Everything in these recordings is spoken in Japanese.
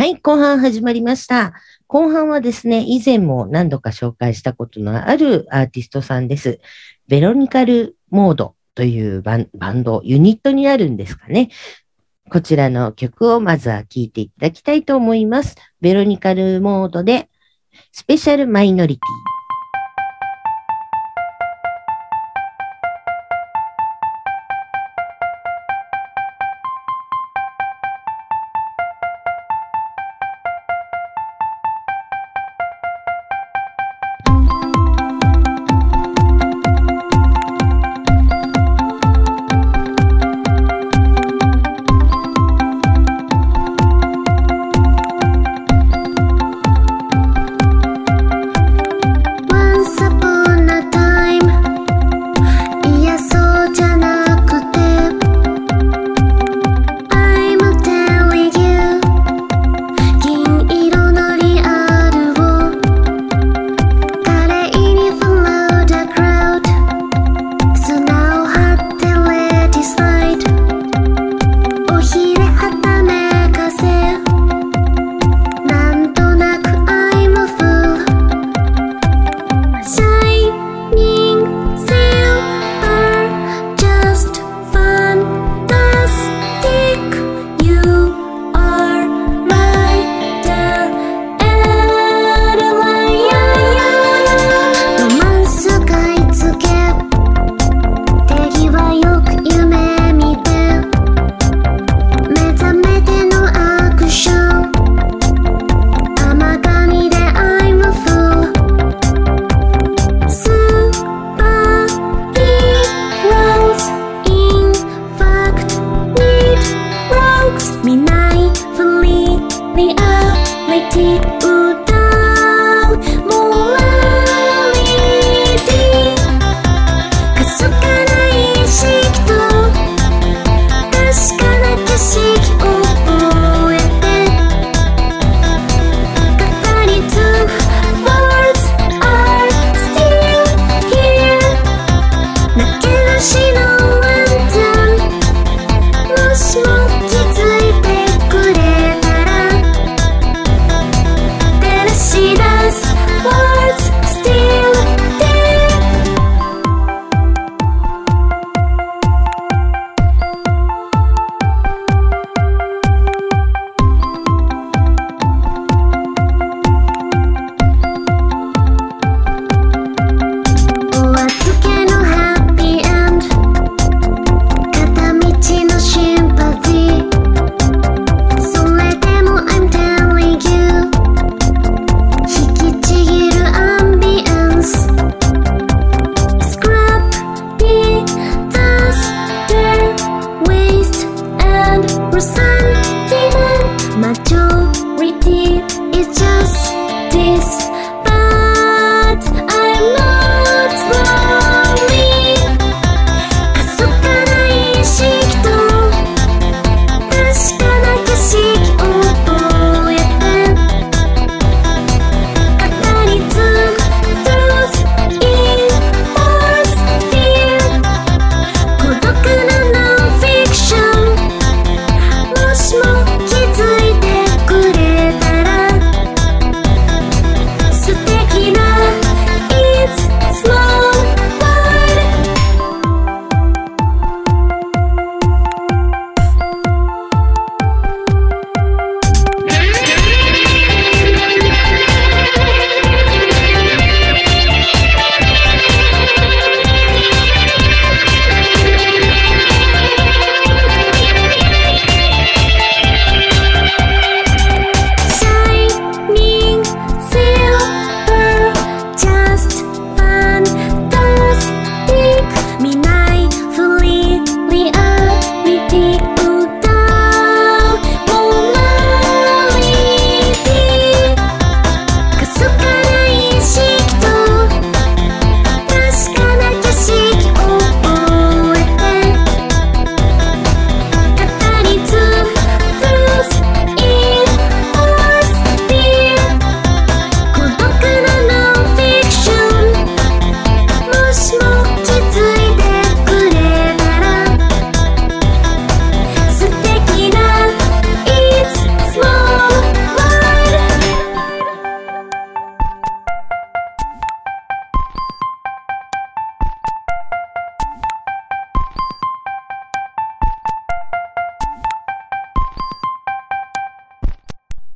はい、後半始まりました。後半はですね、以前も何度か紹介したことのあるアーティストさんです。ベロニカルモードというバンド、ユニットになるんですかね。こちらの曲をまずは聴いていただきたいと思います。ベロニカルモードで、スペシャルマイノリティ。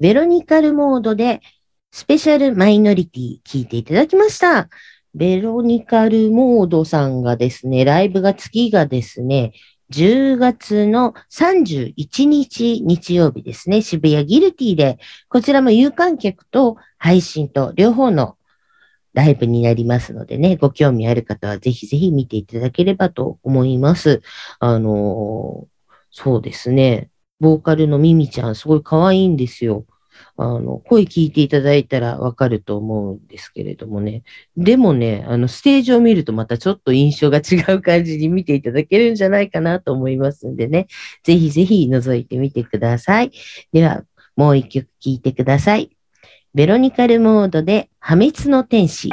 ベロニカルモードでスペシャルマイノリティ聞いていただきました。ベロニカルモードさんがですね、ライブが次がですね、10月の31日日曜日ですね、渋谷ギルティで、こちらも有観客と配信と両方のライブになりますのでね、ご興味ある方はぜひぜひ見ていただければと思います。あのーそうですね、ボーカルのミミちゃんすごい可愛いんですよ。あの、声聞いていただいたらわかると思うんですけれどもね。でもね、あの、ステージを見るとまたちょっと印象が違う感じに見ていただけるんじゃないかなと思いますんでね。ぜひぜひ覗いてみてください。では、もう一曲聴いてください。ベロニカルモードで破滅の天使。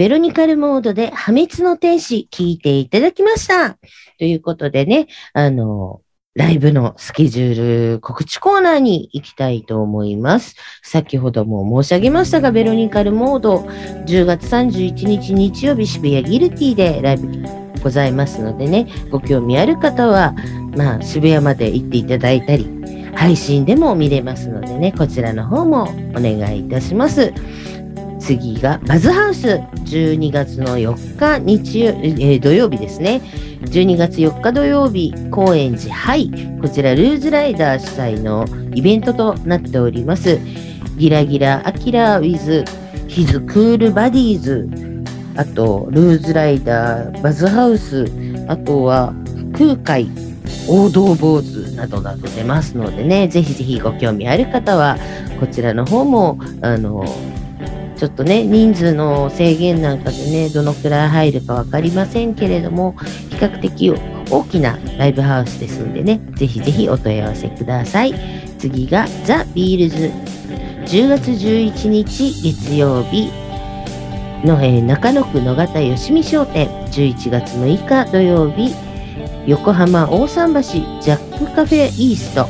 ベロニカルモードで破滅の天使聞いていただきました。ということでね、あの、ライブのスケジュール告知コーナーに行きたいと思います。先ほども申し上げましたが、ベロニカルモード、10月31日日曜日渋谷ギルティでライブございますのでね、ご興味ある方は、まあ、渋谷まで行っていただいたり、配信でも見れますのでね、こちらの方もお願いいたします。次がバズハウス12月の4日日曜、えー土曜日ですね。12月4日土曜日、高円寺ハイ。こちらルーズライダー主催のイベントとなっております。ギラギラアキラ with his cool bodies。あと、ルーズライダー、バズハウス。あとは空海、王道坊主などなど出ますのでね、ぜひぜひご興味ある方は、こちらの方も、あの、ちょっとね、人数の制限なんかでね、どのくらい入るかわかりませんけれども、比較的大きなライブハウスですんでね、ぜひぜひお問い合わせください。次がザ・ビールズ。10月11日月曜日の、えー中野区野方よしみ商店。11月6日土曜日、横浜大桟橋ジャックカフェイースト。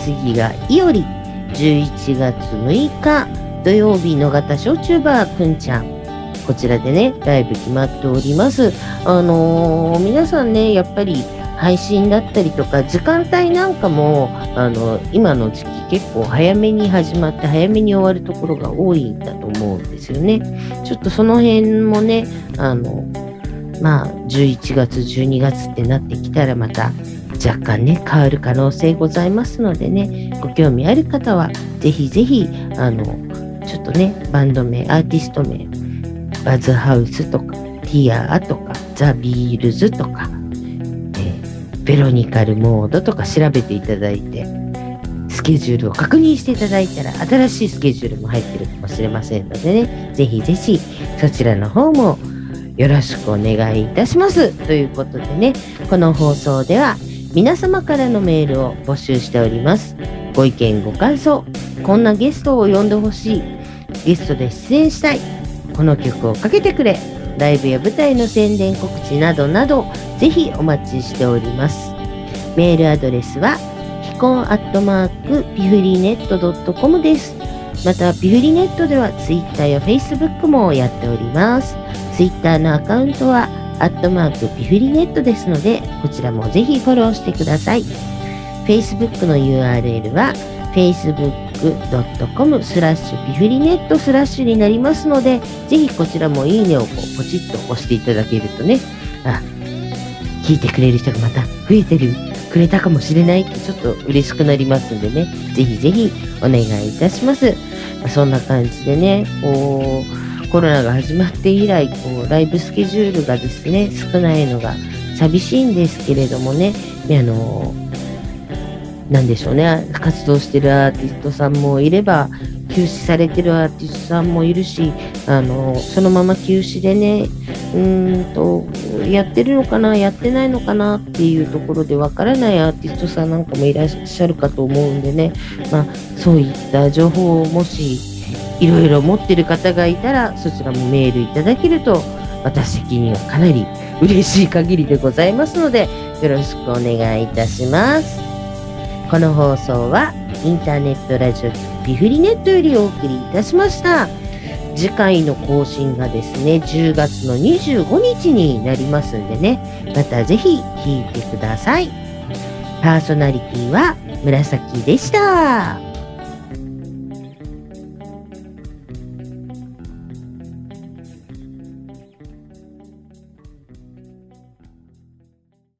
次がいおり。11月6日土曜日野方焼酎バーくんちゃん。こちらでね、ライブ決まっております。あのー皆さんね、やっぱり配信だったりとか、時間帯なんかも、あの、今の時期結構早めに始まって早めに終わるところが多いんだと思うんですよね。ちょっとその辺もね、あの、まあ、11月、12月ってなってきたらまた若干ね、変わる可能性ございますのでね、ご興味ある方は、ぜひぜひ、あの、ちょっとね、バンド名、アーティスト名、バズハウスとか、ティアーとか、ザ・ビールズとか、えーベロニカルモードとか調べていただいて、スケジュールを確認していただいたら、新しいスケジュールも入ってるかもしれませんのでね、ぜひぜひ、そちらの方もよろしくお願いいたします。ということでね、この放送では、皆様からのメールを募集しております。ご意見、ご感想、こんなゲストを呼んでほしい、ゲストで出演したい、この曲をかけてくれ、ライブや舞台の宣伝告知などなど、ぜひお待ちしております。メールアドレスは、ヒコンアットマークピフリネットドットコムです。また、ピフリネットでは Twitter や Facebook もやっております。Twitter のアカウントは、アットマークピフリネットですので、こちらもぜひフォローしてください。Facebook の URL は、facebook.com スラッシュピフリネットスラッシュになりますので、ぜひこちらもいいねをこうポチッと押していただけるとね、あ、聞いてくれる人がまた増えてる、くれたかもしれないってちょっと嬉しくなりますんでね、ぜひぜひお願いいたします。そんな感じでね、こう、コロナが始まって以来、こう、ライブスケジュールがですね、少ないのが寂しいんですけれどもね、あの、なんでしょうね、活動してるアーティストさんもいれば、休止されてるアーティストさんもいるし、あの、そのまま休止でね、うんと、やってるのかな、やってないのかなっていうところでわからないアーティストさんなんかもいらっしゃるかと思うんでね、まあ、そういった情報をもし、いろいろ持ってる方がいたら、そちらもメールいただけると、私的にはかなり嬉しい限りでございますので、よろしくお願いいたします。この放送はインターネットラジオビフリネットよりお送りいたしました。次回の更新がですね、10月の25日になりますんでね、またぜひ聴いてください。パーソナリティは紫でした。